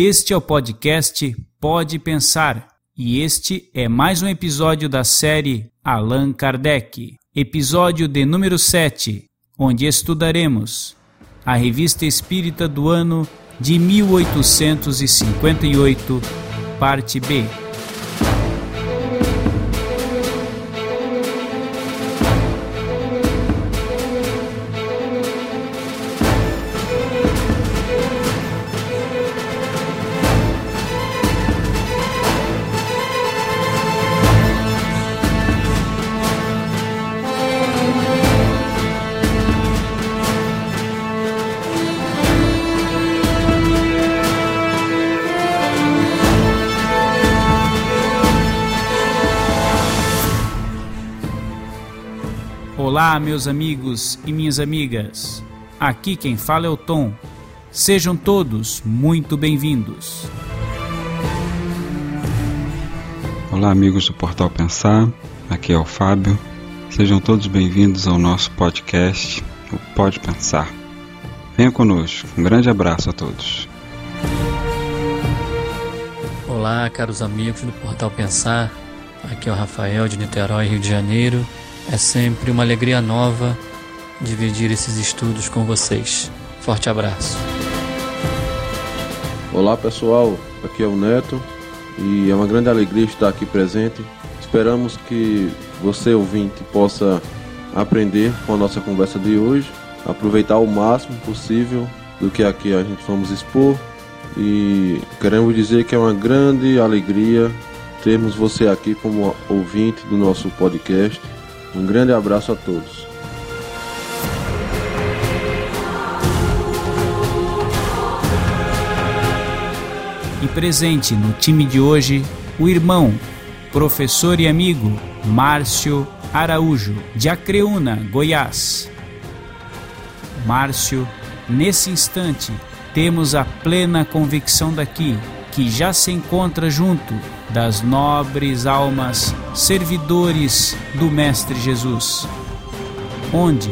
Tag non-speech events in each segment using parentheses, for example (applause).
Este é o podcast Pode Pensar e este é mais um episódio da série Allan Kardec, episódio de número 7, onde estudaremos a Revista Espírita do ano de 1858, parte B. Olá, meus amigos e minhas amigas. Aqui quem fala é o Tom. Sejam todos muito bem-vindos. Olá, amigos do Portal Pensar. Aqui é o Fábio. Sejam todos bem-vindos ao nosso podcast, o Pode Pensar. Venha conosco. Um grande abraço a todos. Olá, caros amigos do Portal Pensar. Aqui é o Rafael de Niterói, Rio de Janeiro. É sempre uma alegria nova dividir esses estudos com vocês. Forte abraço. Olá pessoal, aqui é o Neto e é uma grande alegria estar aqui presente. Esperamos que você ouvinte possa aprender com a nossa conversa de hoje, aproveitar o máximo possível do que aqui a gente vamos expor e queremos dizer que é uma grande alegria termos você aqui como ouvinte do nosso podcast um grande abraço a todos. E presente no time de hoje, o irmão, professor e amigo Márcio Araújo, de Acreúna, Goiás. Márcio, nesse instante, temos a plena convicção daqui que já se encontra junto das nobres almas servidores do Mestre Jesus, onde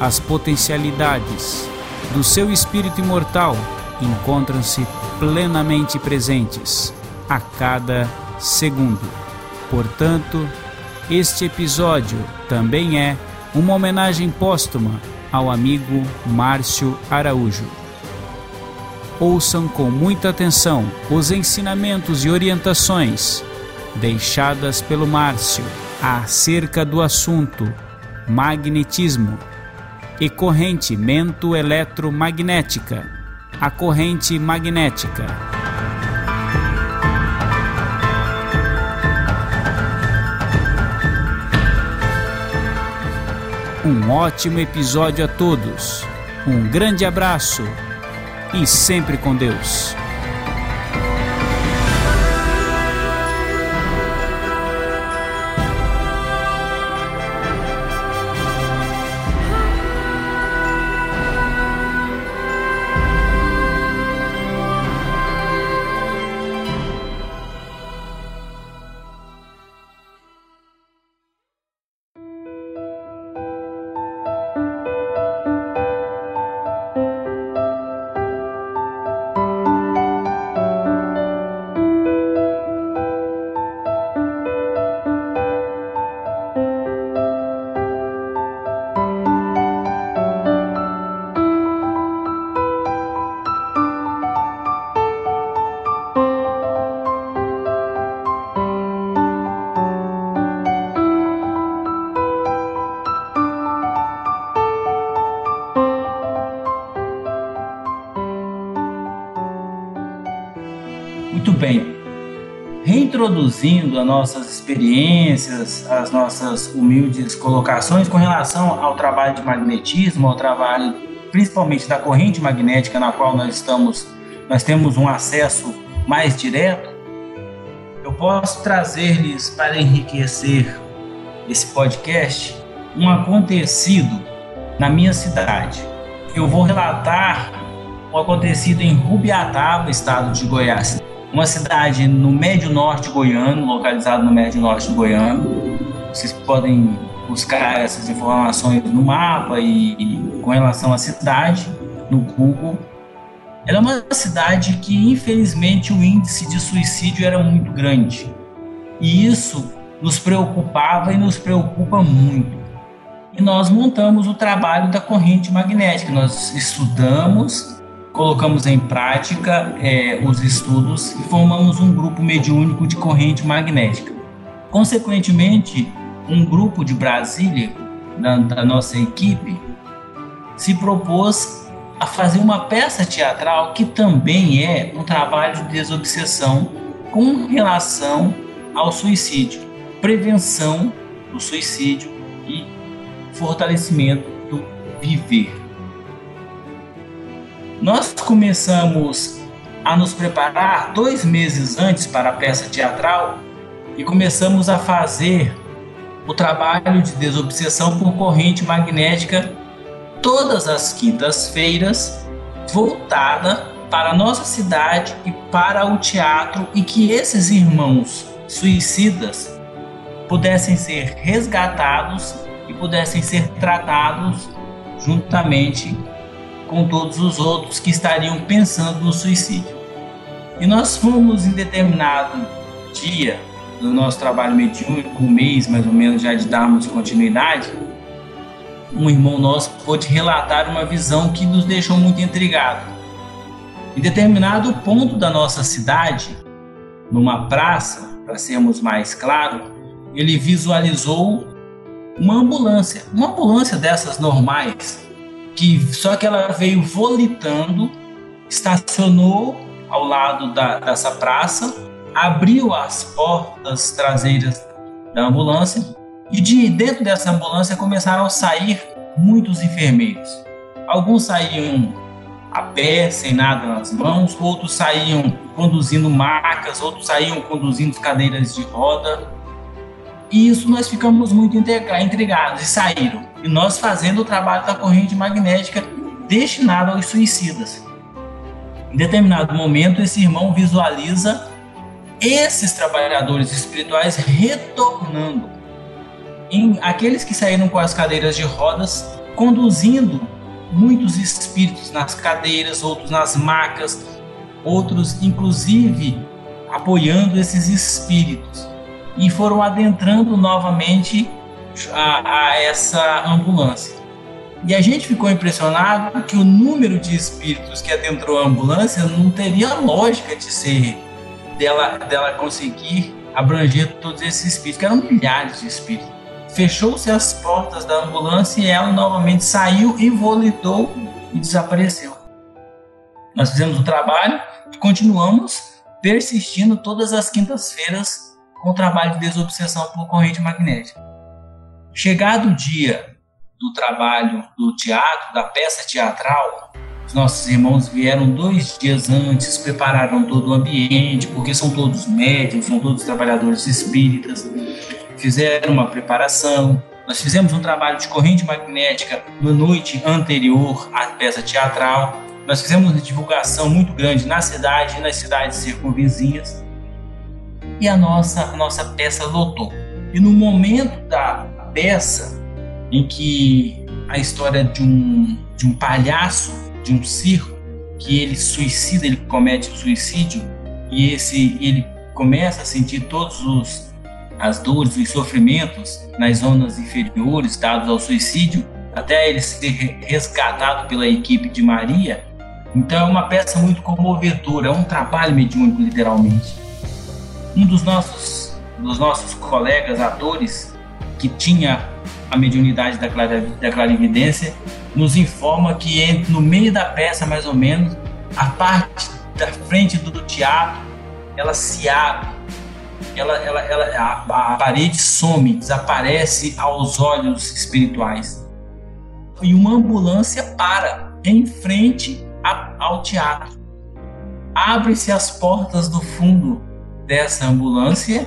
as potencialidades do seu espírito imortal encontram-se plenamente presentes a cada segundo. Portanto, este episódio também é uma homenagem póstuma ao amigo Márcio Araújo ouçam com muita atenção os ensinamentos e orientações deixadas pelo Márcio acerca do assunto magnetismo e corrente mento-eletromagnética, a corrente magnética. Um ótimo episódio a todos. Um grande abraço e sempre com Deus. Reintroduzindo as nossas experiências, as nossas humildes colocações com relação ao trabalho de magnetismo, ao trabalho principalmente da corrente magnética na qual nós estamos, nós temos um acesso mais direto, eu posso trazer-lhes para enriquecer esse podcast um acontecido na minha cidade. Eu vou relatar o acontecido em Rubiataba, estado de Goiás uma cidade no médio norte goiano, localizado no médio norte goiano. Vocês podem buscar essas informações no mapa e, e com relação à cidade no Google. Ela é uma cidade que, infelizmente, o índice de suicídio era muito grande. E isso nos preocupava e nos preocupa muito. E nós montamos o trabalho da corrente magnética. Nós estudamos, colocamos em prática é, os estudos e formamos um grupo mediúnico de corrente magnética. Consequentemente, um grupo de Brasília, da, da nossa equipe, se propôs a fazer uma peça teatral que também é um trabalho de desobsessão com relação ao suicídio, prevenção do suicídio e fortalecimento do viver. Nós começamos a nos preparar dois meses antes para a peça teatral e começamos a fazer o trabalho de desobsessão por corrente magnética todas as quintas-feiras, voltada para a nossa cidade e para o teatro e que esses irmãos suicidas pudessem ser resgatados e pudessem ser tratados juntamente com todos os outros que estariam pensando no suicídio. E nós fomos em determinado dia do nosso trabalho mediúnico, um mês mais ou menos já de darmos continuidade, um irmão nosso pôde relatar uma visão que nos deixou muito intrigados. Em determinado ponto da nossa cidade, numa praça, para sermos mais claros, ele visualizou uma ambulância, uma ambulância dessas normais, que só que ela veio volitando, estacionou ao lado da, dessa praça, abriu as portas traseiras da ambulância e de dentro dessa ambulância começaram a sair muitos enfermeiros. Alguns saíam a pé, sem nada nas mãos, outros saíam conduzindo macas, outros saíam conduzindo cadeiras de roda. E isso nós ficamos muito intrigados e saíram. E nós fazendo o trabalho da corrente magnética destinado aos suicidas. Em determinado momento, esse irmão visualiza esses trabalhadores espirituais retornando em aqueles que saíram com as cadeiras de rodas, conduzindo muitos espíritos nas cadeiras, outros nas macas, outros inclusive apoiando esses espíritos e foram adentrando novamente a, a essa ambulância. E a gente ficou impressionado que o número de espíritos que adentrou a ambulância não teria lógica de ser dela, dela conseguir abranger todos esses espíritos, que eram milhares de espíritos fechou-se as portas da ambulância e ela novamente saiu volitou e desapareceu. Nós fizemos o trabalho e continuamos persistindo todas as quintas-feiras com o trabalho de desobsessão por corrente magnética. Chegado o dia do trabalho do teatro, da peça teatral, os nossos irmãos vieram dois dias antes, prepararam todo o ambiente, porque são todos médicos, são todos trabalhadores espíritas fizeram uma preparação. Nós fizemos um trabalho de corrente magnética na noite anterior à peça teatral. Nós fizemos uma divulgação muito grande na cidade e nas cidades circunvizinhas. E a nossa, a nossa peça lotou. E no momento da peça, em que a história de um, de um palhaço, de um circo, que ele suicida, ele comete suicídio, e esse ele começa a sentir todos os as dores e sofrimentos nas zonas inferiores dados ao suicídio, até ele ser resgatado pela equipe de Maria. Então é uma peça muito comovedora, é um trabalho mediúnico, literalmente. Um dos nossos, dos nossos colegas atores, que tinha a mediunidade da, da clarividência, nos informa que no meio da peça, mais ou menos, a parte da frente do teatro, ela se abre ela, ela, ela, a, a parede some, desaparece aos olhos espirituais. E uma ambulância para em frente a, ao teatro. Abre-se as portas do fundo dessa ambulância.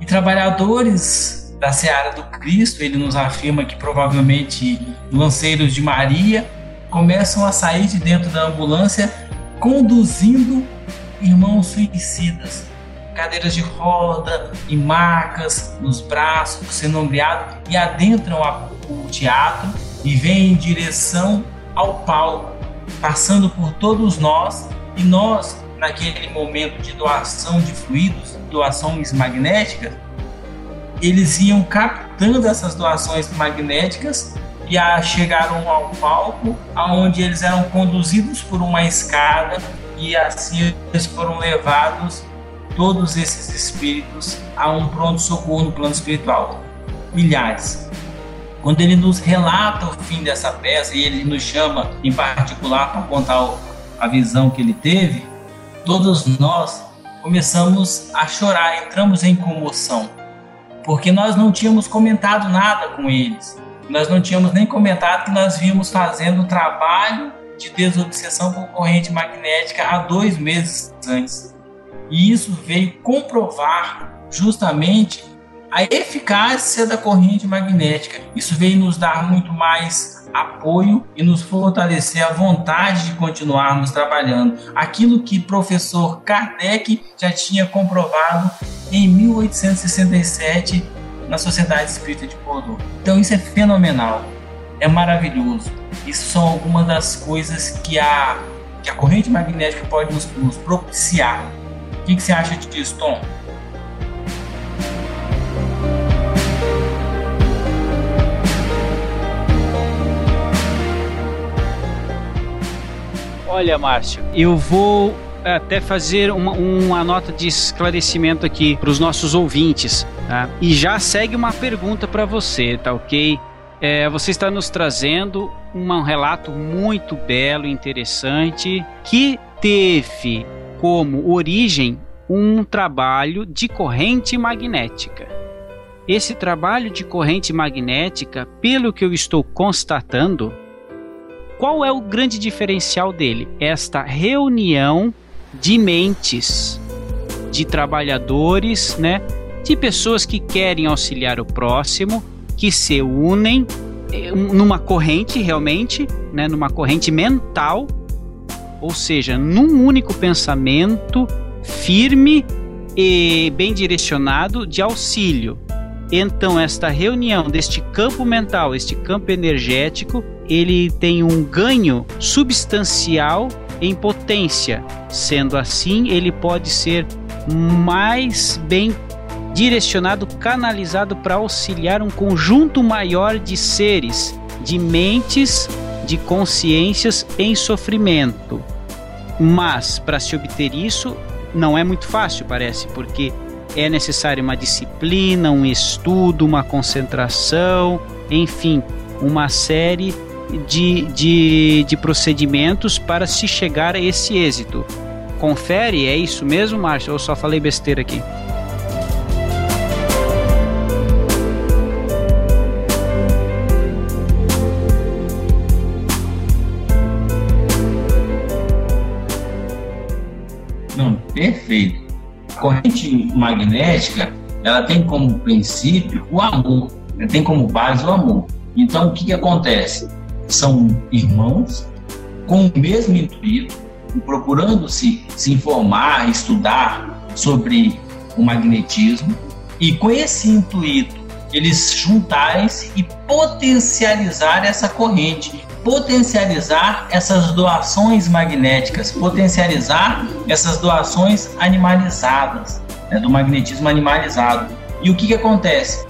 E trabalhadores da Seara do Cristo, ele nos afirma que provavelmente lanceiros de Maria, começam a sair de dentro da ambulância conduzindo irmãos suicidas. Cadeiras de roda e marcas nos braços, sendo ombreado e adentram a, o teatro e vêm em direção ao palco passando por todos nós e nós, naquele momento de doação de fluidos, doações magnéticas, eles iam captando essas doações magnéticas e a, chegaram ao palco, aonde eles eram conduzidos por uma escada e assim eles foram levados todos esses espíritos a um pronto socorro no plano espiritual. Milhares. Quando ele nos relata o fim dessa peça e ele nos chama em particular para contar a visão que ele teve, todos nós começamos a chorar, entramos em comoção, porque nós não tínhamos comentado nada com eles. Nós não tínhamos nem comentado que nós vimos fazendo um trabalho de desobsessão por corrente magnética há dois meses antes. E isso veio comprovar justamente a eficácia da corrente magnética. Isso veio nos dar muito mais apoio e nos fortalecer a vontade de continuarmos trabalhando. Aquilo que professor Kardec já tinha comprovado em 1867 na Sociedade Espírita de Bordeaux. Então isso é fenomenal, é maravilhoso. Isso são algumas das coisas que a, que a corrente magnética pode nos, nos propiciar. O que, que você acha disso, Tom? Olha, Márcio, eu vou até fazer uma, uma nota de esclarecimento aqui para os nossos ouvintes. Tá? E já segue uma pergunta para você, tá ok? É, você está nos trazendo um relato muito belo, interessante, que teve como origem um trabalho de corrente magnética. Esse trabalho de corrente magnética, pelo que eu estou constatando, qual é o grande diferencial dele? Esta reunião de mentes, de trabalhadores, né? De pessoas que querem auxiliar o próximo, que se unem eh, numa corrente realmente, né? Numa corrente mental, ou seja, num único pensamento firme e bem direcionado de auxílio. Então, esta reunião deste campo mental, este campo energético, ele tem um ganho substancial em potência. Sendo assim, ele pode ser mais bem direcionado, canalizado para auxiliar um conjunto maior de seres, de mentes, de consciências em sofrimento. Mas para se obter isso não é muito fácil, parece, porque é necessário uma disciplina, um estudo, uma concentração, enfim, uma série de, de, de procedimentos para se chegar a esse êxito. Confere, é isso mesmo, Márcio? Ou só falei besteira aqui? Não, perfeito. Corrente magnética, ela tem como princípio o amor, né? tem como base o amor. Então, o que, que acontece? são irmãos com o mesmo intuito, procurando se, se informar, estudar sobre o magnetismo, e com esse intuito eles juntarem-se e potencializar essa corrente, potencializar essas doações magnéticas, potencializar essas doações animalizadas, né, do magnetismo animalizado. E o que, que acontece?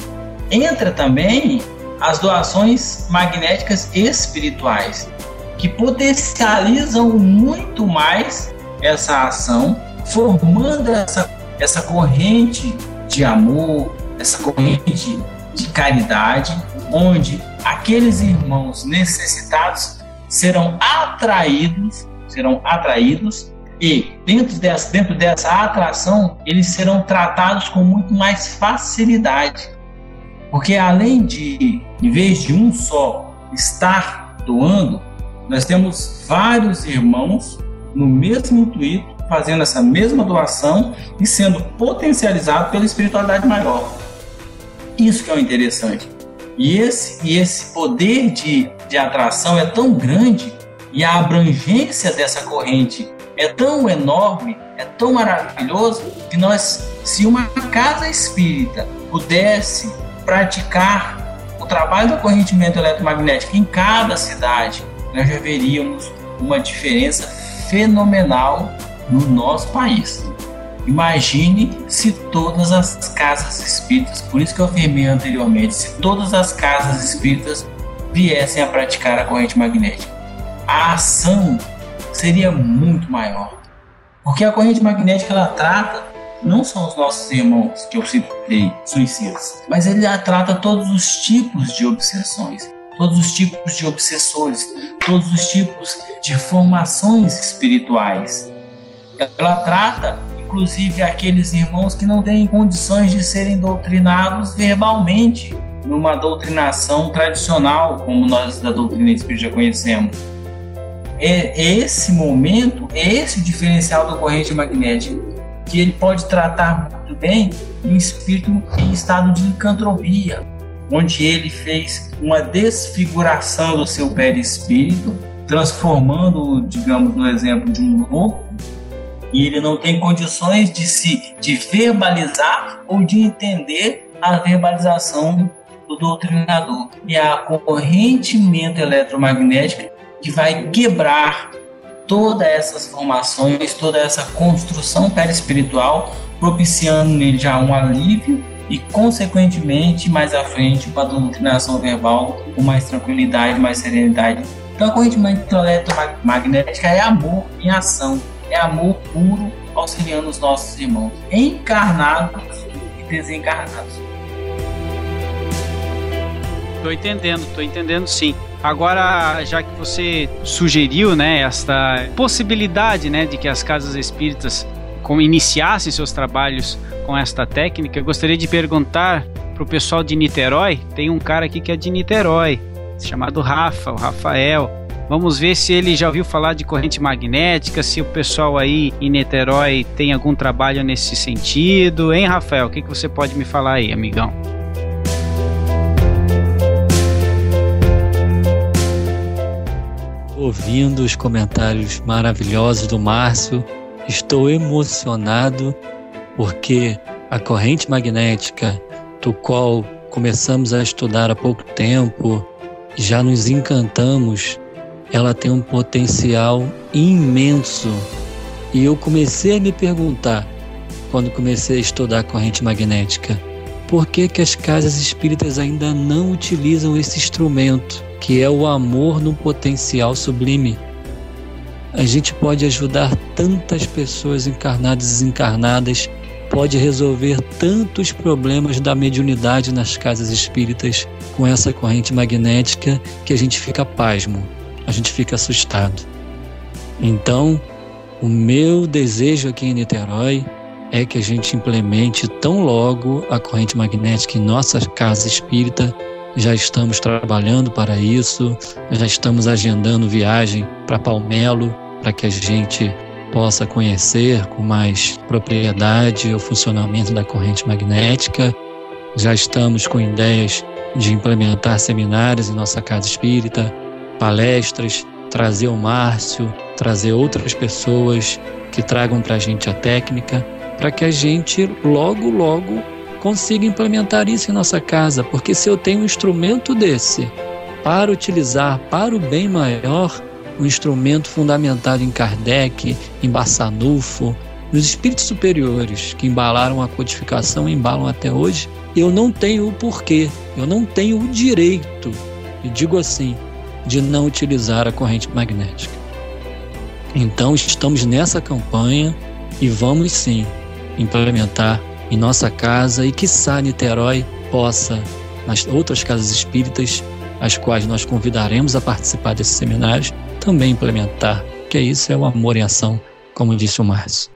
Entra também as doações magnéticas espirituais, que potencializam muito mais essa ação, formando essa, essa corrente de amor, essa corrente de caridade, onde aqueles irmãos necessitados serão atraídos, serão atraídos e dentro dessa, dentro dessa atração eles serão tratados com muito mais facilidade porque além de, em vez de um só estar doando, nós temos vários irmãos no mesmo intuito, fazendo essa mesma doação e sendo potencializado pela espiritualidade maior. Isso que é o interessante. E esse, e esse poder de, de atração é tão grande e a abrangência dessa corrente é tão enorme, é tão maravilhoso, que nós, se uma casa espírita pudesse praticar o trabalho do correntimento eletromagnético em cada cidade, nós já veríamos uma diferença fenomenal no nosso país. Imagine se todas as casas espíritas, por isso que eu afirmei anteriormente, se todas as casas espíritas viessem a praticar a corrente magnética, a ação seria muito maior. Porque a corrente magnética ela trata não só os nossos irmãos que eu citei, suicidas, mas ele trata todos os tipos de obsessões, todos os tipos de obsessores, todos os tipos de formações espirituais. Ela trata inclusive aqueles irmãos que não têm condições de serem doutrinados verbalmente, numa doutrinação tradicional, como nós da doutrina espírita conhecemos. É esse momento, esse diferencial da corrente magnética, que ele pode tratar muito bem um espírito em estado de licantropia, onde ele fez uma desfiguração do seu perispírito, transformando, digamos, no exemplo de um louco e ele não tem condições de se de verbalizar ou de entender a verbalização do doutrinador. E a corrente eletromagnética que vai quebrar todas essas formações, toda essa construção perispiritual, propiciando nele já um alívio e, consequentemente, mais à frente, uma doutrinação verbal com mais tranquilidade, mais serenidade. Então, a corrente eletromagnética é amor em ação é amor puro auxiliando os nossos irmãos, encarnados e desencarnados. Tô entendendo, tô entendendo sim. Agora, já que você sugeriu, né, esta possibilidade, né, de que as casas espíritas iniciassem seus trabalhos com esta técnica, eu gostaria de perguntar pro pessoal de Niterói. Tem um cara aqui que é de Niterói, chamado Rafa, o Rafael. Vamos ver se ele já ouviu falar de corrente magnética, se o pessoal aí em Niterói tem algum trabalho nesse sentido. Hein, Rafael? O que, que você pode me falar aí, amigão? Ouvindo os comentários maravilhosos do Márcio, estou emocionado porque a corrente magnética, do qual começamos a estudar há pouco tempo, já nos encantamos ela tem um potencial imenso. E eu comecei a me perguntar, quando comecei a estudar a corrente magnética, por que, que as casas espíritas ainda não utilizam esse instrumento, que é o amor no potencial sublime? A gente pode ajudar tantas pessoas encarnadas e desencarnadas, pode resolver tantos problemas da mediunidade nas casas espíritas com essa corrente magnética que a gente fica pasmo a gente fica assustado. Então, o meu desejo aqui em Niterói é que a gente implemente tão logo a corrente magnética em nossa casa espírita. Já estamos trabalhando para isso, já estamos agendando viagem para Palmelo para que a gente possa conhecer com mais propriedade o funcionamento da corrente magnética. Já estamos com ideias de implementar seminários em nossa casa espírita, palestras, trazer o Márcio, trazer outras pessoas que tragam para a gente a técnica, para que a gente logo, logo consiga implementar isso em nossa casa. Porque se eu tenho um instrumento desse para utilizar para o bem maior, um instrumento fundamentado em Kardec, em Bassanufo, nos espíritos superiores que embalaram a codificação e embalam até hoje, eu não tenho o porquê, eu não tenho o direito, e digo assim, de não utilizar a corrente magnética. Então, estamos nessa campanha e vamos sim implementar em nossa casa e, quiçá, Niterói possa, nas outras casas espíritas, as quais nós convidaremos a participar desses seminários, também implementar, que isso é o amor em ação, como disse o Márcio.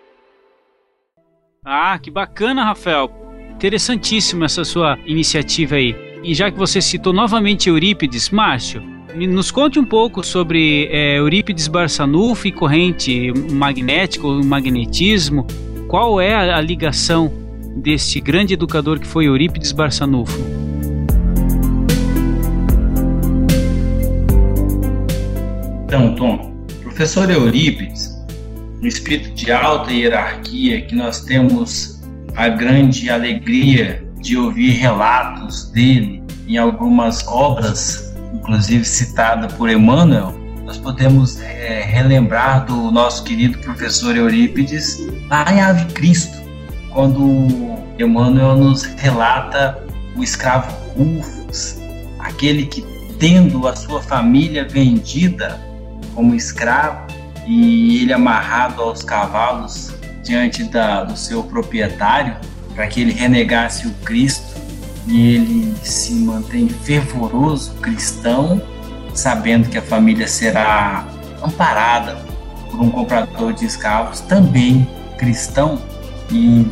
Ah, que bacana, Rafael. Interessantíssima essa sua iniciativa aí. E já que você citou novamente Eurípides, Márcio, nos conte um pouco sobre é, Eurípides Barçanufo e corrente magnética ou magnetismo. Qual é a, ligação deste grande educador que foi Eurípides Barçanufo? Então, Tom, professor Eurípides, um espírito de alta hierarquia que nós temos a grande alegria de ouvir relatos dele em algumas obras inclusive citada por Emmanuel, nós podemos é, relembrar do nosso querido professor Eurípides lá em Ave Cristo, quando Emmanuel nos relata o escravo Rufus, aquele que, tendo a sua família vendida como escravo e ele amarrado aos cavalos diante da, do seu proprietário, para que ele renegasse o Cristo, e ele se mantém fervoroso cristão sabendo que a família será amparada por um comprador de escravos também cristão e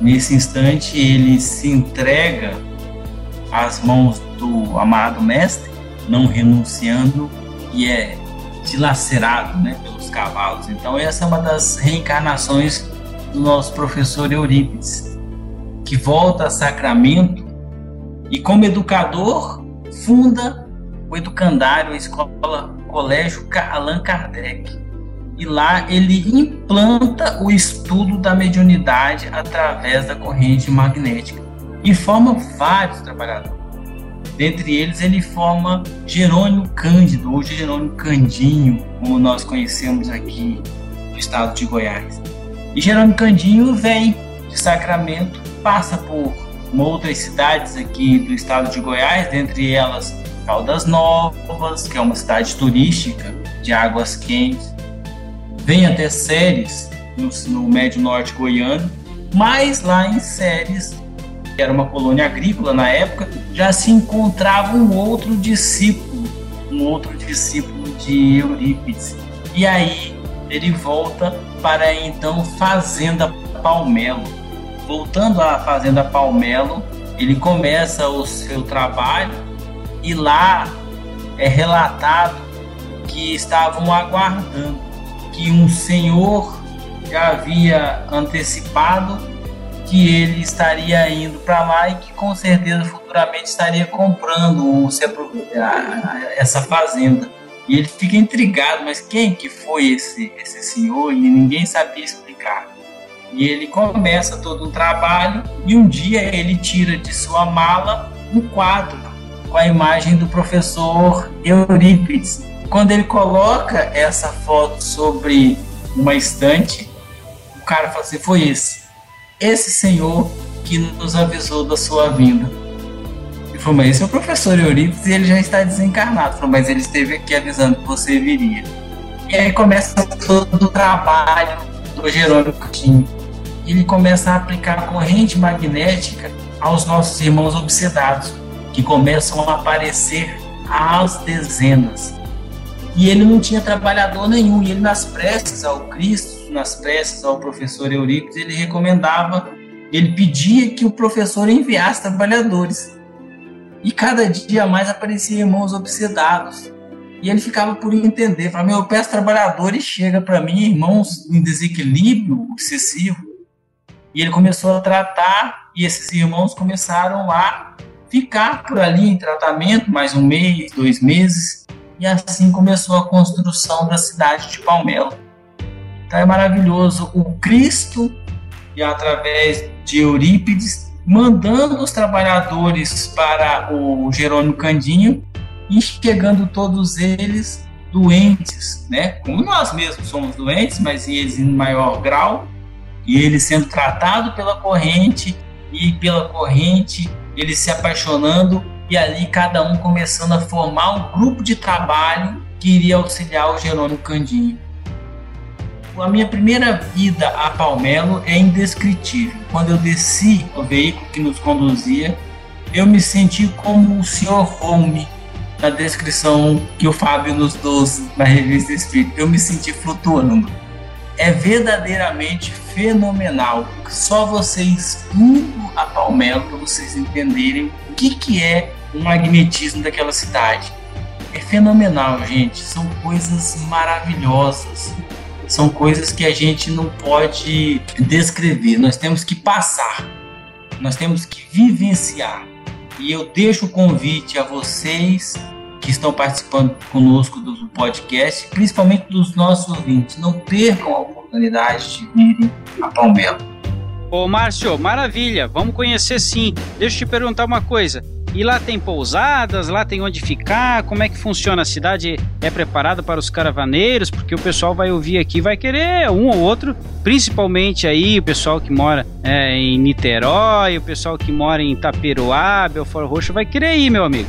nesse instante ele se entrega às mãos do amado mestre, não renunciando e é dilacerado né, pelos cavalos. Então essa é uma das reencarnações do nosso professor Eurípides, que volta a Sacramento e como educador funda o educandário, a escola Colégio Allan Kardec. E lá ele implanta o estudo da mediunidade através da corrente magnética e forma vários trabalhadores. Dentre eles, ele forma Jerônimo Cândido, ou Jerônimo Candinho, como nós conhecemos aqui no estado de Goiás. E Jerônimo Candinho vem de Sacramento, passa por outras cidades aqui do estado de Goiás, dentre elas Caldas Novas, que é uma cidade turística de águas quentes. Vem até Séries, no, no Médio Norte goiano, mas lá em Séries, que era uma colônia agrícola na época, já se encontrava um outro discípulo, um outro discípulo de Eurípides. E aí ele volta para então Fazenda Palmelo. Voltando à Fazenda Palmelo, ele começa o seu trabalho e lá é relatado que estavam aguardando que um senhor já havia antecipado que ele estaria indo para lá e que com certeza futuramente estaria comprando essa fazenda. E ele fica intrigado, mas quem que foi esse, esse senhor? E ninguém sabia explicar. E ele começa todo um trabalho e um dia ele tira de sua mala um quadro com a imagem do professor Eurípides. Quando ele coloca essa foto sobre uma estante, o cara fala assim: foi esse, esse senhor que nos avisou da sua vinda. Ele falou: mas esse é o professor Eurípides e ele já está desencarnado. Ele falou: mas ele esteve aqui avisando que você viria. E aí começa todo o trabalho do Jerônimo Coutinho. Ele começa a aplicar corrente magnética aos nossos irmãos obsedados que começam a aparecer às dezenas. E ele não tinha trabalhador nenhum, e ele nas preces ao Cristo, nas preces ao professor Eurípides, ele recomendava, ele pedia que o professor enviasse trabalhadores. E cada dia mais apareciam irmãos obsedados. E ele ficava por entender, falava, meu, eu peço trabalhadores, chega para mim irmãos em desequilíbrio excessivo. E ele começou a tratar, e esses irmãos começaram a ficar por ali em tratamento mais um mês, dois meses, e assim começou a construção da cidade de Palmelo. Então é maravilhoso o Cristo, e através de Eurípides, mandando os trabalhadores para o Jerônimo Candinho e chegando todos eles doentes, né? Como nós mesmos somos doentes, mas eles em maior grau, e eles sendo tratados pela corrente e pela corrente eles se apaixonando e ali cada um começando a formar um grupo de trabalho que iria auxiliar o Jerônimo Candinho. A minha primeira vida a Palmelo é indescritível. Quando eu desci do veículo que nos conduzia, eu me senti como o Sr. Home na descrição que o Fábio nos deu na revista Espírito. Eu me senti flutuando é verdadeiramente fenomenal. Só vocês indo a Palmelo para vocês entenderem o que, que é o magnetismo daquela cidade. É fenomenal, gente. São coisas maravilhosas. São coisas que a gente não pode descrever. Nós temos que passar. Nós temos que vivenciar. E eu deixo o convite a vocês que estão participando conosco do podcast, principalmente dos nossos ouvintes. Não percam a oportunidade de virem a Palmelo. Ô Márcio, maravilha, vamos conhecer sim. Deixa eu te perguntar uma coisa. E lá tem pousadas, lá tem onde ficar, como é que funciona? A cidade é preparada para os caravaneiros, porque o pessoal vai ouvir aqui, vai querer um ou outro, principalmente aí o pessoal que mora é, em Niterói, o pessoal que mora em Itaperuá, Belfort Roxo, vai querer ir, meu amigo.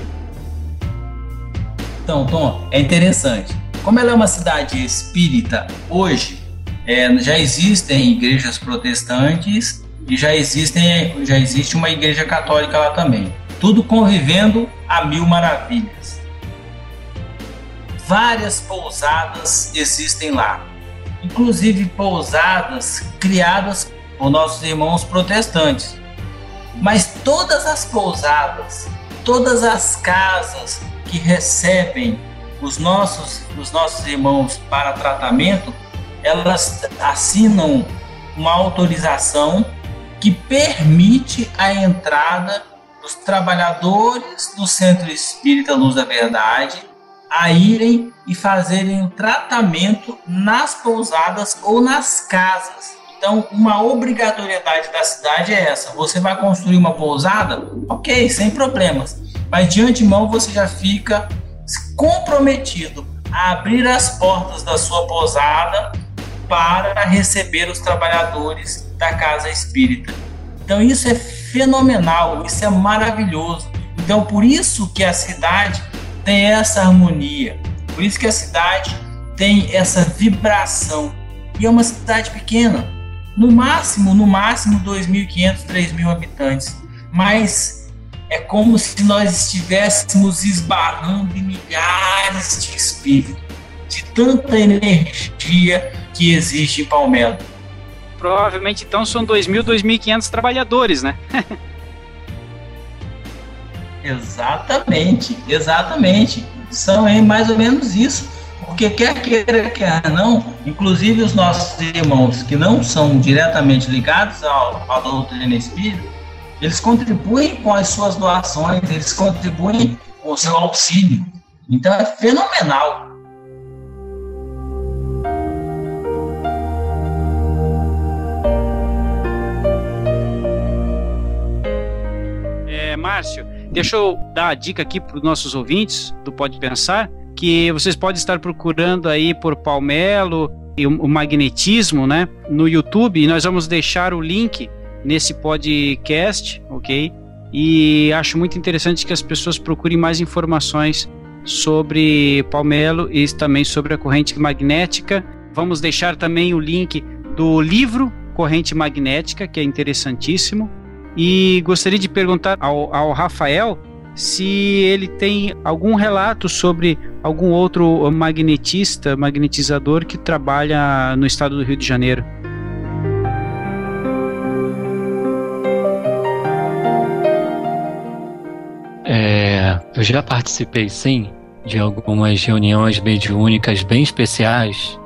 Então, Tom, é interessante. Como ela é uma cidade espírita hoje, é, já existem igrejas protestantes e já, existem, já existe uma igreja católica lá também. Tudo convivendo a mil maravilhas. Várias pousadas existem lá, inclusive pousadas criadas por nossos irmãos protestantes. Mas todas as pousadas, todas as casas que recebem os nossos, os nossos irmãos para tratamento, elas assinam uma autorização que permite a entrada dos trabalhadores do Centro Espírita Luz da Verdade a irem e fazerem o tratamento nas pousadas ou nas casas. Então, uma obrigatoriedade da cidade é essa: você vai construir uma pousada? Ok, sem problemas, mas de antemão você já fica comprometido a abrir as portas da sua pousada para receber os trabalhadores da casa espírita. Então isso é fenomenal, isso é maravilhoso. Então por isso que a cidade tem essa harmonia, por isso que a cidade tem essa vibração. E é uma cidade pequena, no máximo, no máximo 2.500, 3.000 habitantes, mas é como se nós estivéssemos esbarrando em milhares de espíritos, de tanta energia que existe em Palmelo provavelmente então são 2.000, 2.500 trabalhadores, né? (laughs) exatamente, exatamente. São é, mais ou menos isso. Porque quer queira, quer não, inclusive os nossos irmãos que não são diretamente ligados ao, ao doutrina espírita, eles contribuem com as suas doações, eles contribuem com o seu auxílio. Então é fenomenal. Márcio, deixa eu dar a dica aqui para os nossos ouvintes do Pode Pensar, que vocês podem estar procurando aí por Palmelo e o magnetismo, né, no YouTube, e nós vamos deixar o link nesse podcast, ok? E acho muito interessante que as pessoas procurem mais informações sobre Palmelo e também sobre a corrente magnética. Vamos deixar também o link do livro Corrente Magnética, que é interessantíssimo. E gostaria de perguntar ao, ao Rafael se ele tem algum relato sobre algum outro magnetista, magnetizador que trabalha no estado do Rio de Janeiro. É, eu já participei sim de algumas reuniões mediúnicas bem especiais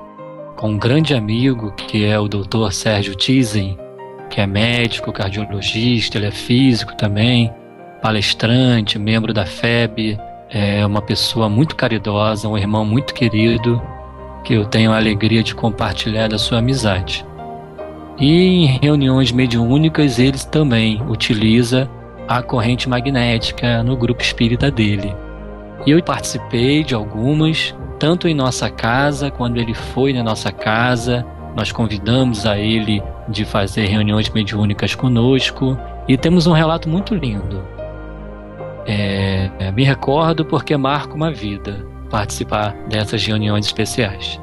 com um grande amigo que é o Dr. Sérgio Tizen, que é médico, cardiologista, ele é físico também, palestrante, membro da FEB, é uma pessoa muito caridosa, um irmão muito querido, que eu tenho a alegria de compartilhar da sua amizade. E em reuniões mediúnicas ele também utiliza a corrente magnética no grupo espírita dele. E eu participei de algumas, tanto em nossa casa, quando ele foi na nossa casa, nós convidamos a ele de fazer reuniões mediúnicas conosco e temos um relato muito lindo. É, é, me recordo porque marca uma vida participar dessas reuniões especiais.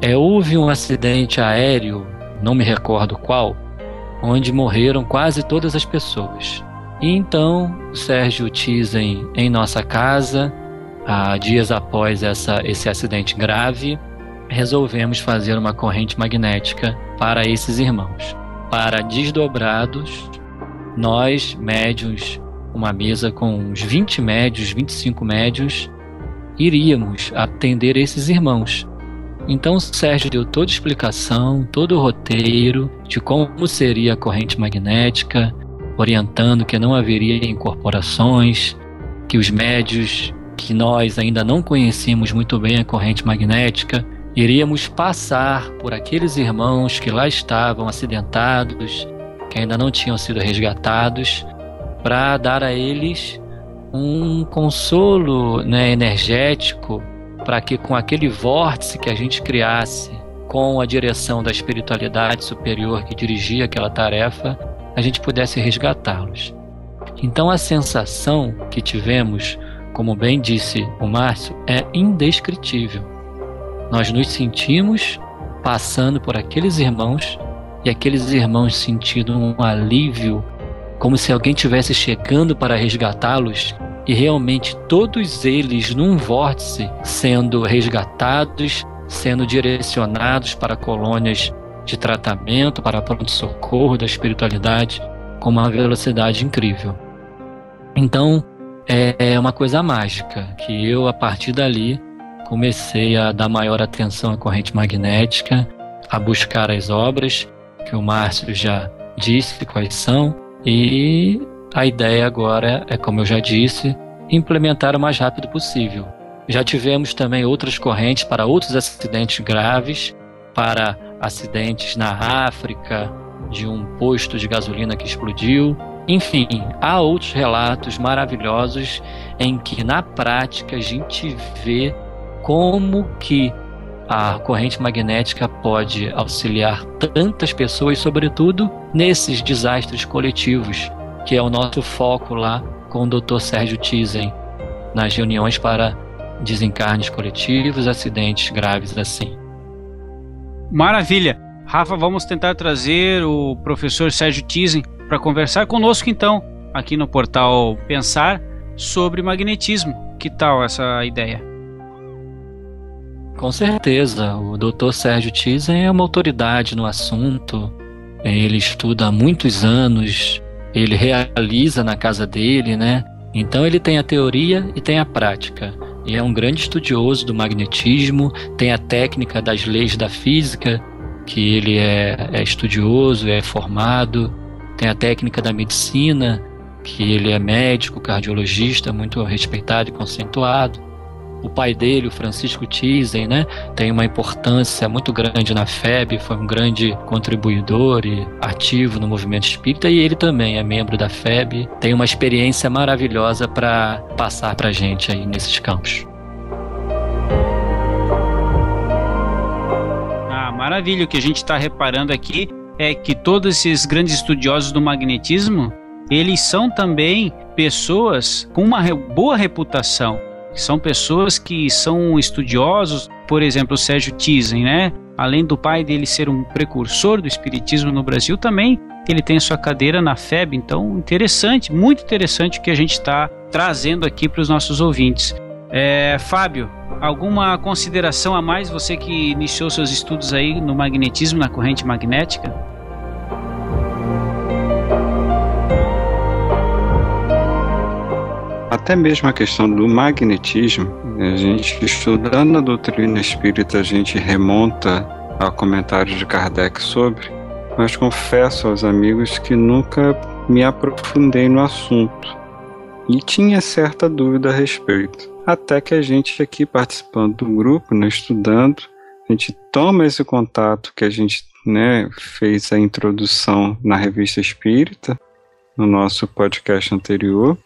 É, houve um acidente aéreo, não me recordo qual, onde morreram quase todas as pessoas. E então Sérgio Tizen em nossa casa, dias após essa, esse acidente grave, resolvemos fazer uma corrente magnética para esses irmãos. Para desdobrados, nós, médios, uma mesa com uns 20 médios, 25 médios, iríamos atender esses irmãos. Então o Sérgio deu toda a explicação, todo o roteiro de como seria a corrente magnética, orientando que não haveria incorporações, que os médios, que nós ainda não conhecíamos muito bem a corrente magnética, iríamos passar por aqueles irmãos que lá estavam acidentados, que ainda não tinham sido resgatados, para dar a eles um consolo né, energético para que com aquele vórtice que a gente criasse com a direção da espiritualidade superior que dirigia aquela tarefa, a gente pudesse resgatá-los. Então a sensação que tivemos, como bem disse o Márcio, é indescritível. Nós nos sentimos passando por aqueles irmãos e aqueles irmãos sentindo um alívio, como se alguém tivesse chegando para resgatá-los e realmente todos eles num vórtice sendo resgatados, sendo direcionados para colônias de tratamento, para pronto-socorro da espiritualidade com uma velocidade incrível. Então, é uma coisa mágica que eu, a partir dali, comecei a dar maior atenção à corrente magnética, a buscar as obras que o Márcio já disse quais são, e a ideia agora é, como eu já disse, implementar o mais rápido possível. Já tivemos também outras correntes para outros acidentes graves, para acidentes na África, de um posto de gasolina que explodiu. Enfim, há outros relatos maravilhosos em que na prática a gente vê como que a corrente magnética pode auxiliar tantas pessoas, sobretudo nesses desastres coletivos, que é o nosso foco lá com o Dr. Sérgio Tizen, nas reuniões para desencarnes coletivos, acidentes graves assim. Maravilha! Rafa, vamos tentar trazer o professor Sérgio Tizen para conversar conosco então, aqui no portal Pensar, sobre magnetismo. Que tal essa ideia? Com certeza, o Dr. Sérgio Tizen é uma autoridade no assunto. Ele estuda há muitos anos, ele realiza na casa dele, né? Então ele tem a teoria e tem a prática. E é um grande estudioso do magnetismo, tem a técnica das leis da física, que ele é, é estudioso, é formado, tem a técnica da medicina, que ele é médico, cardiologista, muito respeitado e conceituado. O pai dele, o Francisco Tizen, né, tem uma importância muito grande na FEB, foi um grande contribuidor e ativo no movimento espírita e ele também é membro da FEB, tem uma experiência maravilhosa para passar para a gente aí nesses campos. Ah, maravilha! O que a gente está reparando aqui é que todos esses grandes estudiosos do magnetismo eles são também pessoas com uma boa reputação são pessoas que são estudiosos, por exemplo, o Sérgio Tizen, né? Além do pai dele ser um precursor do espiritismo no Brasil, também ele tem sua cadeira na FEB, então interessante, muito interessante o que a gente está trazendo aqui para os nossos ouvintes. É, Fábio, alguma consideração a mais, você que iniciou seus estudos aí no magnetismo, na corrente magnética? Até mesmo a questão do magnetismo, a gente estudando a doutrina espírita, a gente remonta ao comentário de Kardec sobre, mas confesso aos amigos que nunca me aprofundei no assunto e tinha certa dúvida a respeito. Até que a gente aqui participando do grupo, né, estudando, a gente toma esse contato que a gente né, fez a introdução na revista Espírita, no nosso podcast anterior,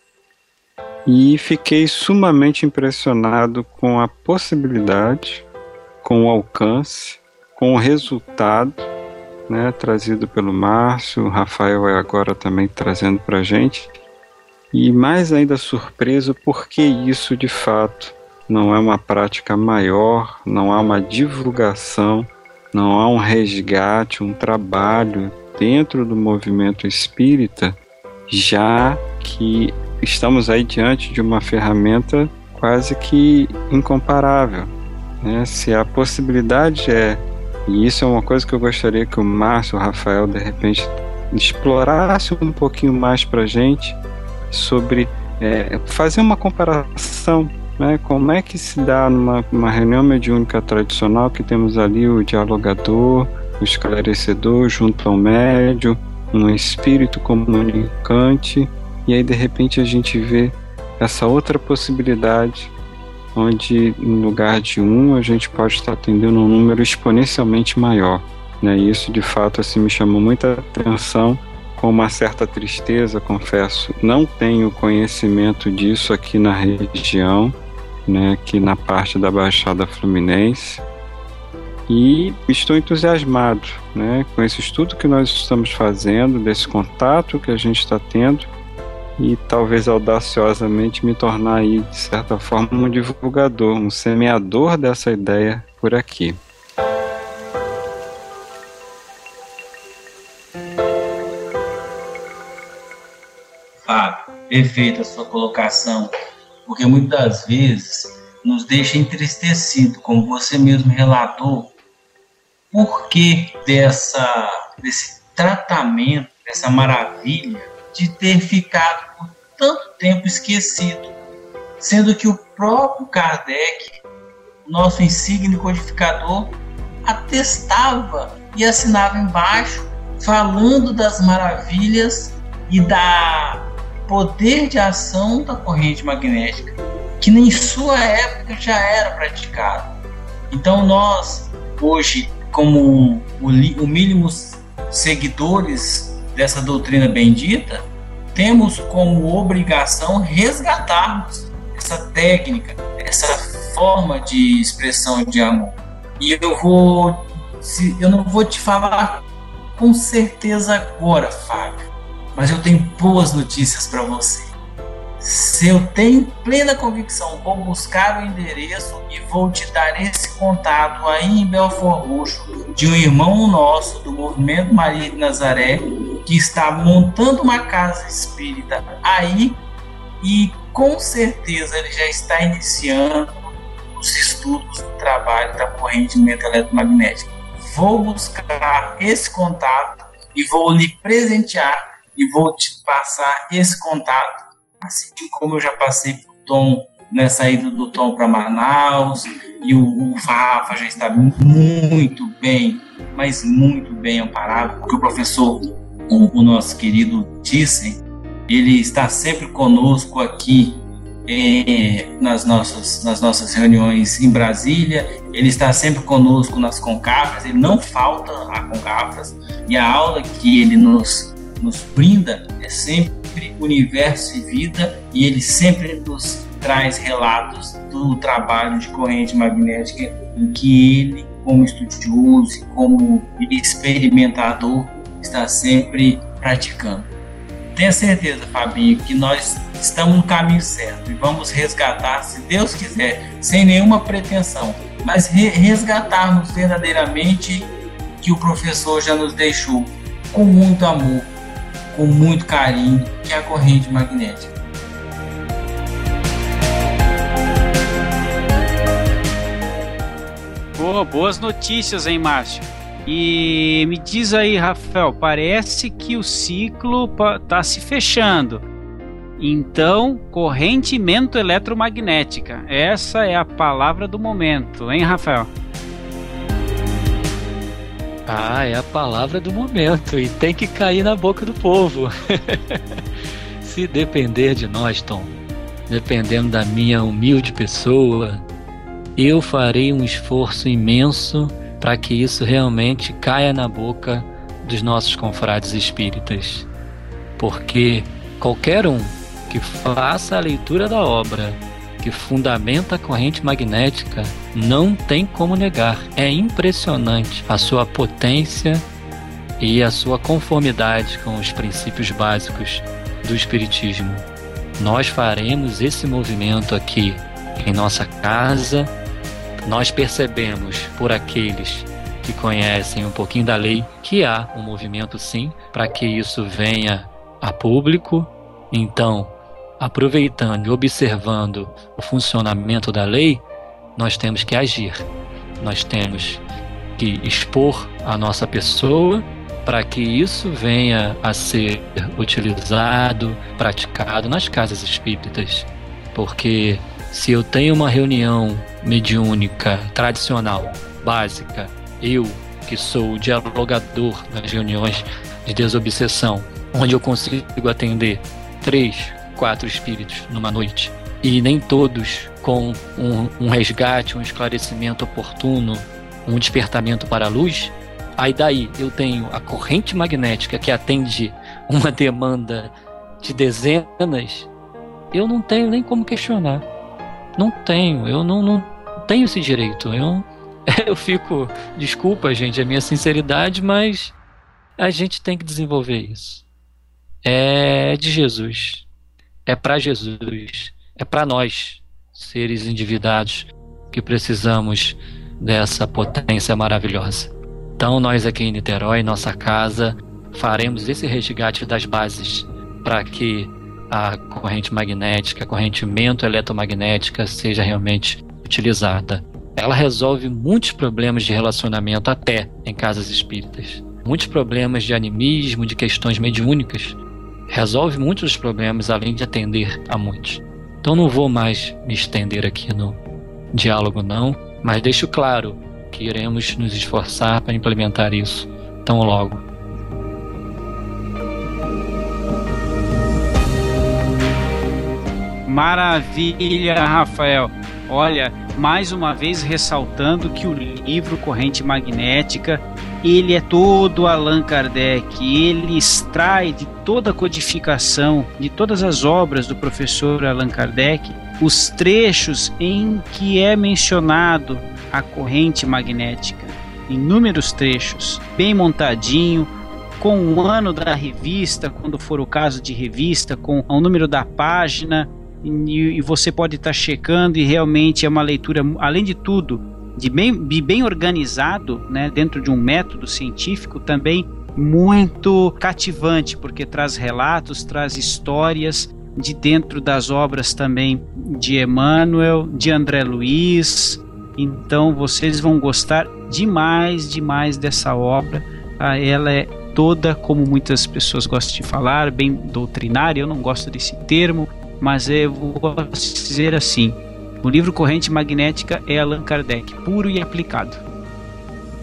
e fiquei sumamente impressionado com a possibilidade, com o alcance, com o resultado né, trazido pelo Márcio, o Rafael é agora também trazendo para a gente, e mais ainda surpreso porque isso de fato não é uma prática maior, não há uma divulgação, não há um resgate, um trabalho dentro do movimento espírita, já que estamos aí diante de uma ferramenta quase que incomparável. Né? Se a possibilidade é, e isso é uma coisa que eu gostaria que o Márcio, o Rafael, de repente explorasse um pouquinho mais para a gente sobre é, fazer uma comparação né? Como é que se dá numa, numa reunião mediúnica tradicional que temos ali o dialogador, o esclarecedor junto ao médio, um espírito comunicante e aí de repente a gente vê essa outra possibilidade onde em lugar de um a gente pode estar atendendo um número exponencialmente maior. Né? Isso de fato assim me chamou muita atenção com uma certa tristeza, confesso, não tenho conhecimento disso aqui na região, né, aqui na parte da Baixada Fluminense. E estou entusiasmado né, com esse estudo que nós estamos fazendo, desse contato que a gente está tendo e talvez audaciosamente me tornar aí, de certa forma, um divulgador, um semeador dessa ideia por aqui. Fábio, perfeita a sua colocação, porque muitas vezes nos deixa entristecido, como você mesmo relatou, por que dessa, desse tratamento, dessa maravilha de ter ficado por tanto tempo esquecido, sendo que o próprio Kardec, nosso insigne codificador, atestava e assinava embaixo, falando das maravilhas e da poder de ação da corrente magnética, que em sua época já era praticado. Então nós hoje, como humílimos seguidores dessa doutrina bendita, temos como obrigação resgatarmos essa técnica, essa forma de expressão de amor. E eu vou, eu não vou te falar com certeza agora, Fábio, mas eu tenho boas notícias para você. Se eu tenho plena convicção, vou buscar o endereço e vou te dar esse contato aí em Belfort Roxo de um irmão nosso do Movimento Maria de Nazaré que está montando uma casa espírita aí e com certeza ele já está iniciando os estudos do trabalho da corrente eletromagnética. Vou buscar esse contato e vou lhe presentear e vou te passar esse contato assim como eu já passei por Tom nessa ida do Tom para Manaus e o, o Fafa já está muito bem, mas muito bem amparado, porque o professor, o, o nosso querido Thyssen, ele está sempre conosco aqui é, nas, nossas, nas nossas reuniões em Brasília, ele está sempre conosco nas concafras, ele não falta a concafras, e a aula que ele nos, nos brinda é sempre sempre universo e vida e ele sempre nos traz relatos do trabalho de corrente magnética em que ele, como estudioso como experimentador, está sempre praticando. Tenha certeza, Fabinho, que nós estamos no caminho certo e vamos resgatar, se Deus quiser, sem nenhuma pretensão, mas resgatarmos verdadeiramente que o professor já nos deixou com muito amor com muito carinho, que é a corrente magnética. Boa, boas notícias, hein, Márcio? E me diz aí, Rafael, parece que o ciclo está se fechando. Então, correntimento eletromagnética. Essa é a palavra do momento, hein, Rafael? Ah, é a palavra do momento e tem que cair na boca do povo. (laughs) Se depender de nós, Tom, dependendo da minha humilde pessoa, eu farei um esforço imenso para que isso realmente caia na boca dos nossos confrades espíritas. Porque qualquer um que faça a leitura da obra que fundamenta a corrente magnética, não tem como negar. É impressionante a sua potência e a sua conformidade com os princípios básicos do Espiritismo. Nós faremos esse movimento aqui em nossa casa. Nós percebemos por aqueles que conhecem um pouquinho da lei que há um movimento sim para que isso venha a público. Então, aproveitando e observando o funcionamento da lei, nós temos que agir. Nós temos que expor a nossa pessoa para que isso venha a ser utilizado, praticado nas casas espíritas. Porque se eu tenho uma reunião mediúnica tradicional, básica, eu que sou o dialogador nas reuniões de desobsessão, onde eu consigo atender três, quatro espíritos numa noite. E nem todos com um, um resgate, um esclarecimento oportuno, um despertamento para a luz. Aí daí eu tenho a corrente magnética que atende uma demanda de dezenas, eu não tenho nem como questionar. Não tenho, eu não, não tenho esse direito. Eu, (laughs) eu fico, desculpa, gente, a minha sinceridade, mas a gente tem que desenvolver isso. É de Jesus. É para Jesus. É para nós, seres endividados, que precisamos dessa potência maravilhosa. Então, nós aqui em Niterói, nossa casa, faremos esse resgate das bases para que a corrente magnética, a corrente eletromagnética seja realmente utilizada. Ela resolve muitos problemas de relacionamento até em casas espíritas. Muitos problemas de animismo, de questões mediúnicas. Resolve muitos dos problemas além de atender a muitos. Então não vou mais me estender aqui no diálogo não, mas deixo claro que iremos nos esforçar para implementar isso tão logo Maravilha, Rafael. Olha, mais uma vez ressaltando que o livro Corrente Magnética, ele é todo Allan Kardec, ele extrai de toda a codificação, de todas as obras do professor Allan Kardec, os trechos em que é mencionado a corrente magnética, inúmeros trechos, bem montadinho, com o ano da revista, quando for o caso de revista, com o número da página, e, você pode estar checando e realmente é uma leitura, além de tudo, de bem, de bem organizado, né, dentro de um método científico, também muito cativante, porque traz relatos, traz histórias de dentro das obras também de Emmanuel, de André Luiz. Então vocês vão gostar demais, demais dessa obra. Ah, ela é toda, como muitas pessoas gostam de falar, bem doutrinária. Eu não gosto desse termo, mas eu vou dizer assim: o livro Corrente Magnética é Allan Kardec, puro e aplicado.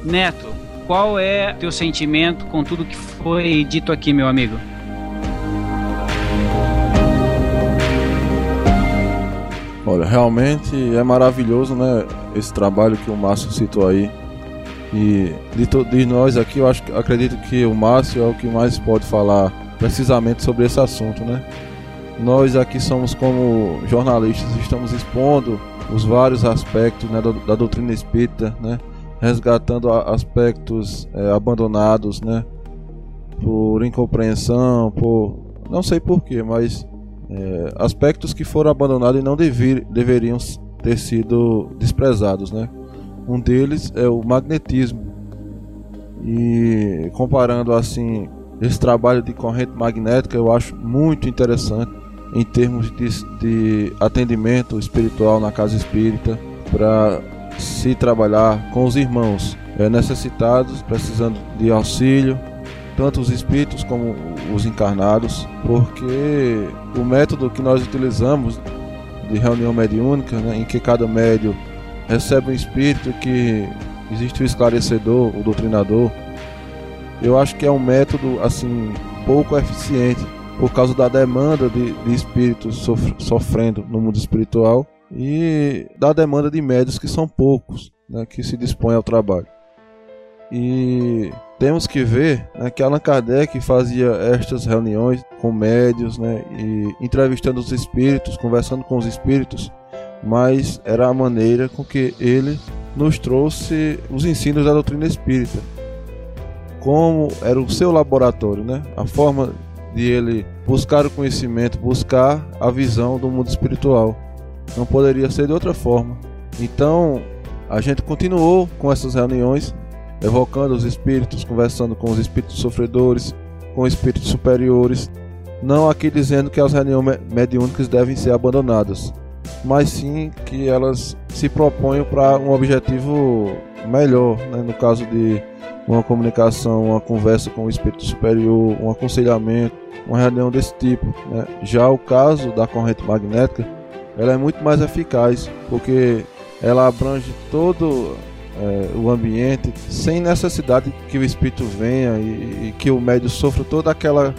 Neto, qual é teu sentimento com tudo que foi dito aqui, meu amigo? Olha, realmente é maravilhoso, né? Esse trabalho que o Márcio citou aí. E de, de nós aqui, eu acho, acredito que o Márcio é o que mais pode falar precisamente sobre esse assunto, né? Nós aqui somos como jornalistas, estamos expondo os vários aspectos né, da, da, doutrina espírita, né, resgatando aspectos é, abandonados, né, por incompreensão, por não sei porquê, mas é, aspectos que foram abandonados e não deveriam ter sido desprezados, né. Um deles é o magnetismo e comparando assim esse trabalho de corrente magnética eu acho muito interessante em termos de, de atendimento espiritual na casa espírita para se trabalhar com os irmãos é, necessitados, precisando de auxílio, tanto os espíritos como os encarnados, porque o método que nós utilizamos de reunião mediúnica, né, em que cada médio recebe um espírito que existe o esclarecedor, o doutrinador, eu acho que é um método assim pouco eficiente por causa da demanda de, de espíritos sofrendo no mundo espiritual e da demanda de médios que são poucos, né, que se dispõem ao trabalho. E temos que ver né, que Allan Kardec fazia estas reuniões com médios, né, e entrevistando os espíritos, conversando com os espíritos, mas era a maneira com que ele nos trouxe os ensinos da doutrina espírita. Como era o seu laboratório, né? A forma de ele buscar o conhecimento, buscar a visão do mundo espiritual. Não poderia ser de outra forma. Então, a gente continuou com essas reuniões, evocando os espíritos, conversando com os espíritos sofredores, com espíritos superiores, não aqui dizendo que as reuniões mediúnicas devem ser abandonadas, mas sim que elas se propõem para um objetivo melhor, né? no caso de uma comunicação, uma conversa com o espírito superior, um aconselhamento, uma reunião desse tipo. Né? Já o caso da corrente magnética, ela é muito mais eficaz, porque ela abrange todo é, o ambiente sem necessidade que o espírito venha e, e, que o médio sofra toda aquela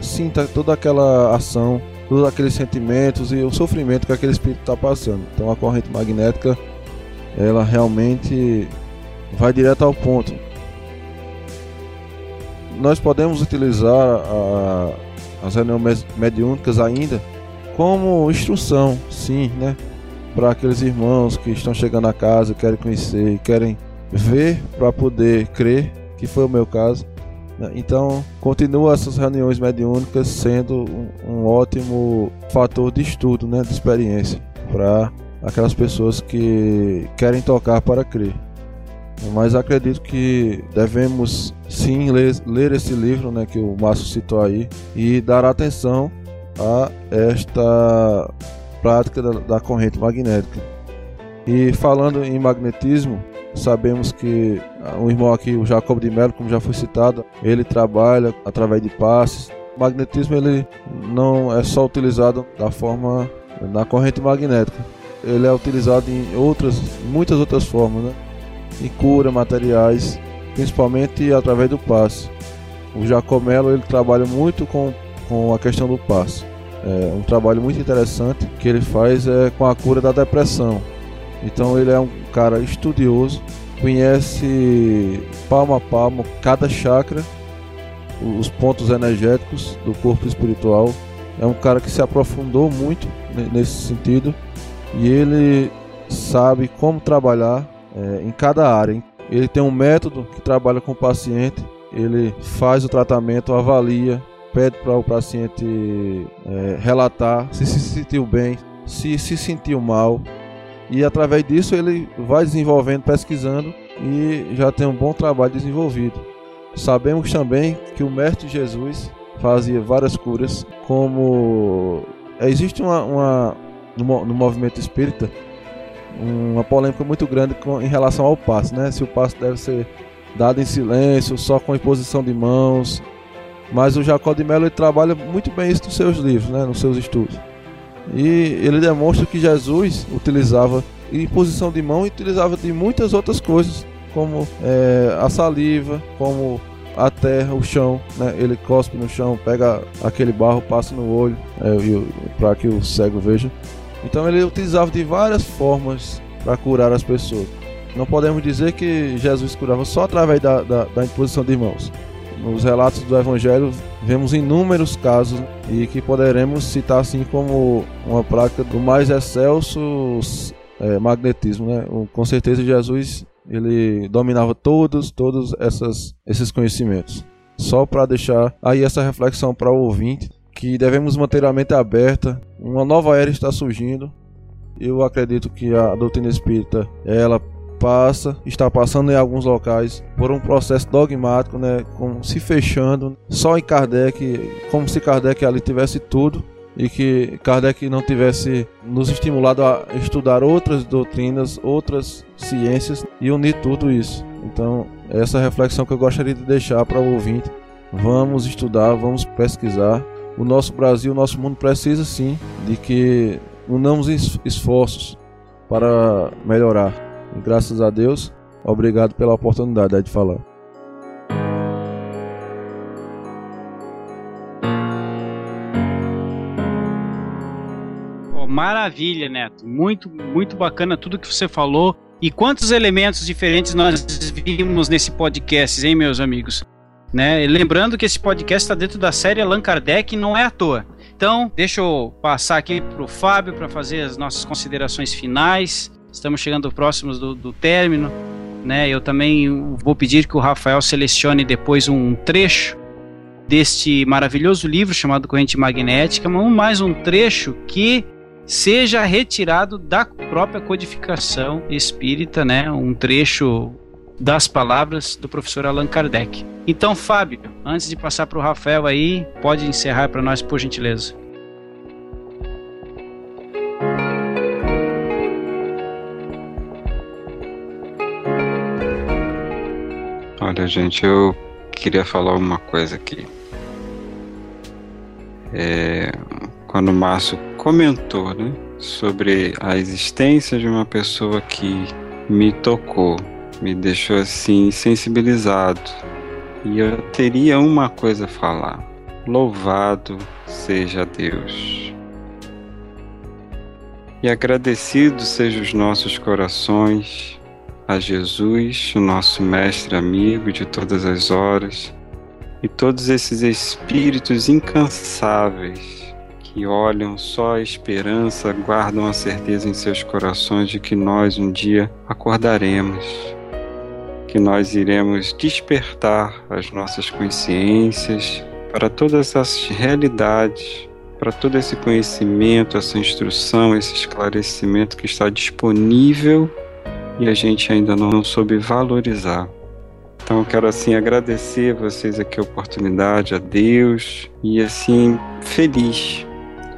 sinta toda aquela ação, todos aqueles sentimentos e o sofrimento que aquele espírito está passando. Então a corrente magnética ela realmente vai direto ao ponto nós podemos utilizar a, as reuniões mediúnicas ainda como instrução, sim, né? Para aqueles irmãos que estão chegando a casa, querem conhecer, querem ver para poder crer, que foi o meu caso. Né? Então, continua essas reuniões mediúnicas sendo um, um ótimo fator de estudo, né, de experiência para aquelas pessoas que querem tocar para crer. Mas acredito que devemos sim ler, ler esse livro né, que o Márcio citou aí e dar atenção a esta prática da, da corrente magnética. E falando em magnetismo, sabemos que o irmão aqui, o Jacob de Mello, como já foi citado, ele trabalha através de passes. O magnetismo ele não é só utilizado da forma na corrente magnética. Ele é utilizado em outras, muitas outras formas, né? Em cura, materiais, principalmente através do passe. O Jacomelo ele trabalha muito com, com a questão do passe. É um trabalho muito interessante que ele faz é com a cura da depressão. Então ele é um cara estudioso, conhece palmo a palmo cada chakra, os pontos energéticos do corpo espiritual. É um cara que se aprofundou muito nesse sentido e ele sabe como trabalhar é, em cada área. Ele tem um método que trabalha com o paciente, ele faz o tratamento, avalia, pede para o paciente é, relatar se se sentiu bem, se se sentiu mal, e através disso ele vai desenvolvendo, pesquisando e já tem um bom trabalho desenvolvido. Sabemos também que o Mestre Jesus fazia várias curas, como existe uma, uma no movimento espírita uma polêmica muito grande com, em relação ao passo, né? Se o passo deve ser dado em silêncio, só com imposição de mãos. Mas o Jacó de Mello trabalha muito bem isso nos seus livros, né? nos seus estudos. E ele demonstra que Jesus utilizava imposição de mão e utilizava de muitas outras coisas, como é, a saliva, como a terra, o chão, né? Ele cospe no chão, pega aquele barro, passa no olho, é, para que o cego veja. Então ele utilizava de várias formas para curar as pessoas. Não podemos dizer que Jesus curava só através da, da, da imposição de mãos. Nos relatos do Evangelho vemos inúmeros casos e que poderemos citar assim como uma prática do mais excelso é, magnetismo, né? Com certeza Jesus ele dominava todos, todos essas, esses conhecimentos. Só para deixar aí essa reflexão para o ouvinte que devemos manter a mente aberta. Uma nova era está surgindo. Eu acredito que a doutrina espírita ela passa, está passando em alguns locais por um processo dogmático, né, como se fechando, só em Kardec, como se Kardec ali tivesse tudo e que Kardec não tivesse nos estimulado a estudar outras doutrinas, outras ciências e unir tudo isso. Então, essa reflexão que eu gostaria de deixar para o ouvinte. Vamos estudar, vamos pesquisar. O nosso Brasil, o nosso mundo precisa sim de que unamos esforços para melhorar. E graças a Deus, obrigado pela oportunidade de falar. maravilha, Neto. Muito, muito bacana tudo que você falou. E quantos elementos diferentes nós vimos nesse podcast, hein, meus amigos? Né? Lembrando que esse podcast está dentro da série Allan Kardec e não é à toa. Então, deixa eu passar aqui para o Fábio para fazer as nossas considerações finais. Estamos chegando próximos do, do término. Né? Eu também vou pedir que o Rafael selecione depois um trecho deste maravilhoso livro chamado Corrente Magnética, mais um trecho que seja retirado da própria codificação espírita, né? Um trecho das palavras do professor Allan Kardec. Então, Fábio, antes de passar para o Rafael aí, pode encerrar para nós, por gentileza. Olha, gente, eu queria falar uma coisa aqui. É, quando o Márcio comentou né, sobre a existência de uma pessoa que me tocou, me deixou assim sensibilizado. E eu teria uma coisa a falar: louvado seja Deus. E agradecidos sejam os nossos corações a Jesus, o nosso mestre amigo de todas as horas, e todos esses espíritos incansáveis que olham só a esperança, guardam a certeza em seus corações de que nós um dia acordaremos, que nós iremos despertar as nossas consciências para todas as realidades, para todo esse conhecimento, essa instrução, esse esclarecimento que está disponível e a gente ainda não soube valorizar. Então quero assim agradecer vocês aqui a oportunidade, a Deus e assim feliz.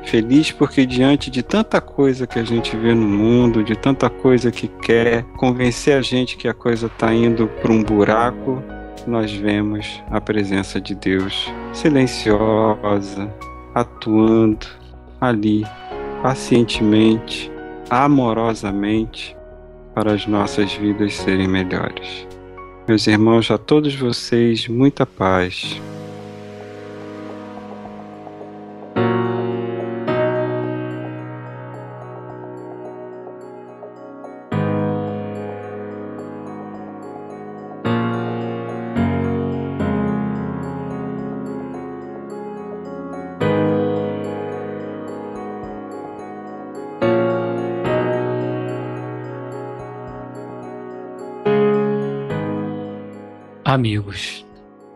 Feliz porque diante de tanta coisa que a gente vê no mundo, de tanta coisa que quer convencer a gente que a coisa está indo para um buraco, nós vemos a presença de Deus silenciosa, atuando ali, pacientemente, amorosamente, para as nossas vidas serem melhores. Meus irmãos, a todos vocês, muita paz. Amigos,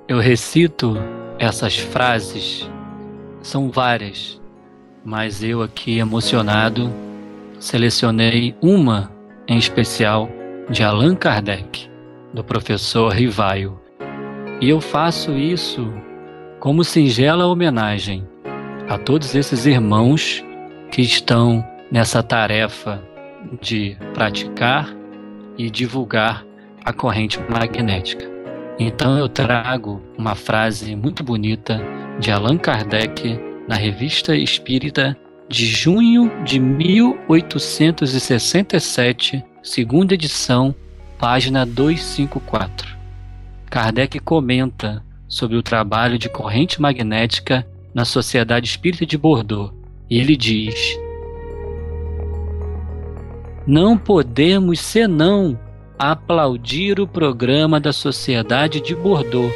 eu recito essas frases, são várias, mas eu aqui emocionado selecionei uma em especial de Allan Kardec, do professor Rivaio. E eu faço isso como singela homenagem a todos esses irmãos que estão nessa tarefa de praticar e divulgar a corrente magnética. Então eu trago uma frase muito bonita de Allan Kardec na Revista Espírita de junho de 1867, segunda edição, página 254. Kardec comenta sobre o trabalho de corrente magnética na Sociedade Espírita de Bordeaux e ele diz: Não podemos senão aplaudir o programa da Sociedade de Bordeaux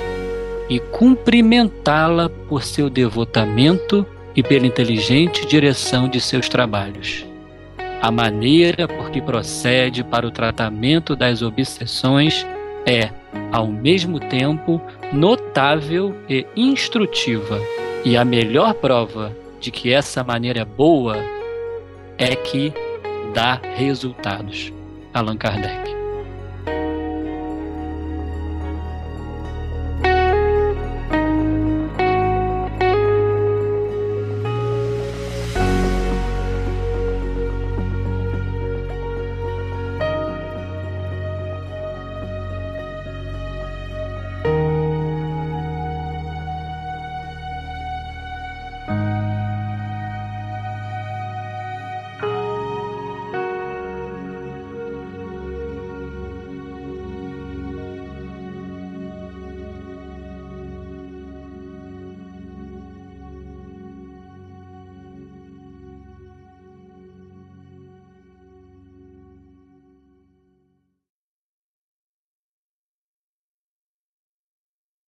e cumprimentá-la por seu devotamento e pela inteligente direção de seus trabalhos. A maneira por que procede para o tratamento das obsessões é, ao mesmo tempo, notável e instrutiva, e a melhor prova de que essa maneira é boa é que dá resultados. Allan Kardec.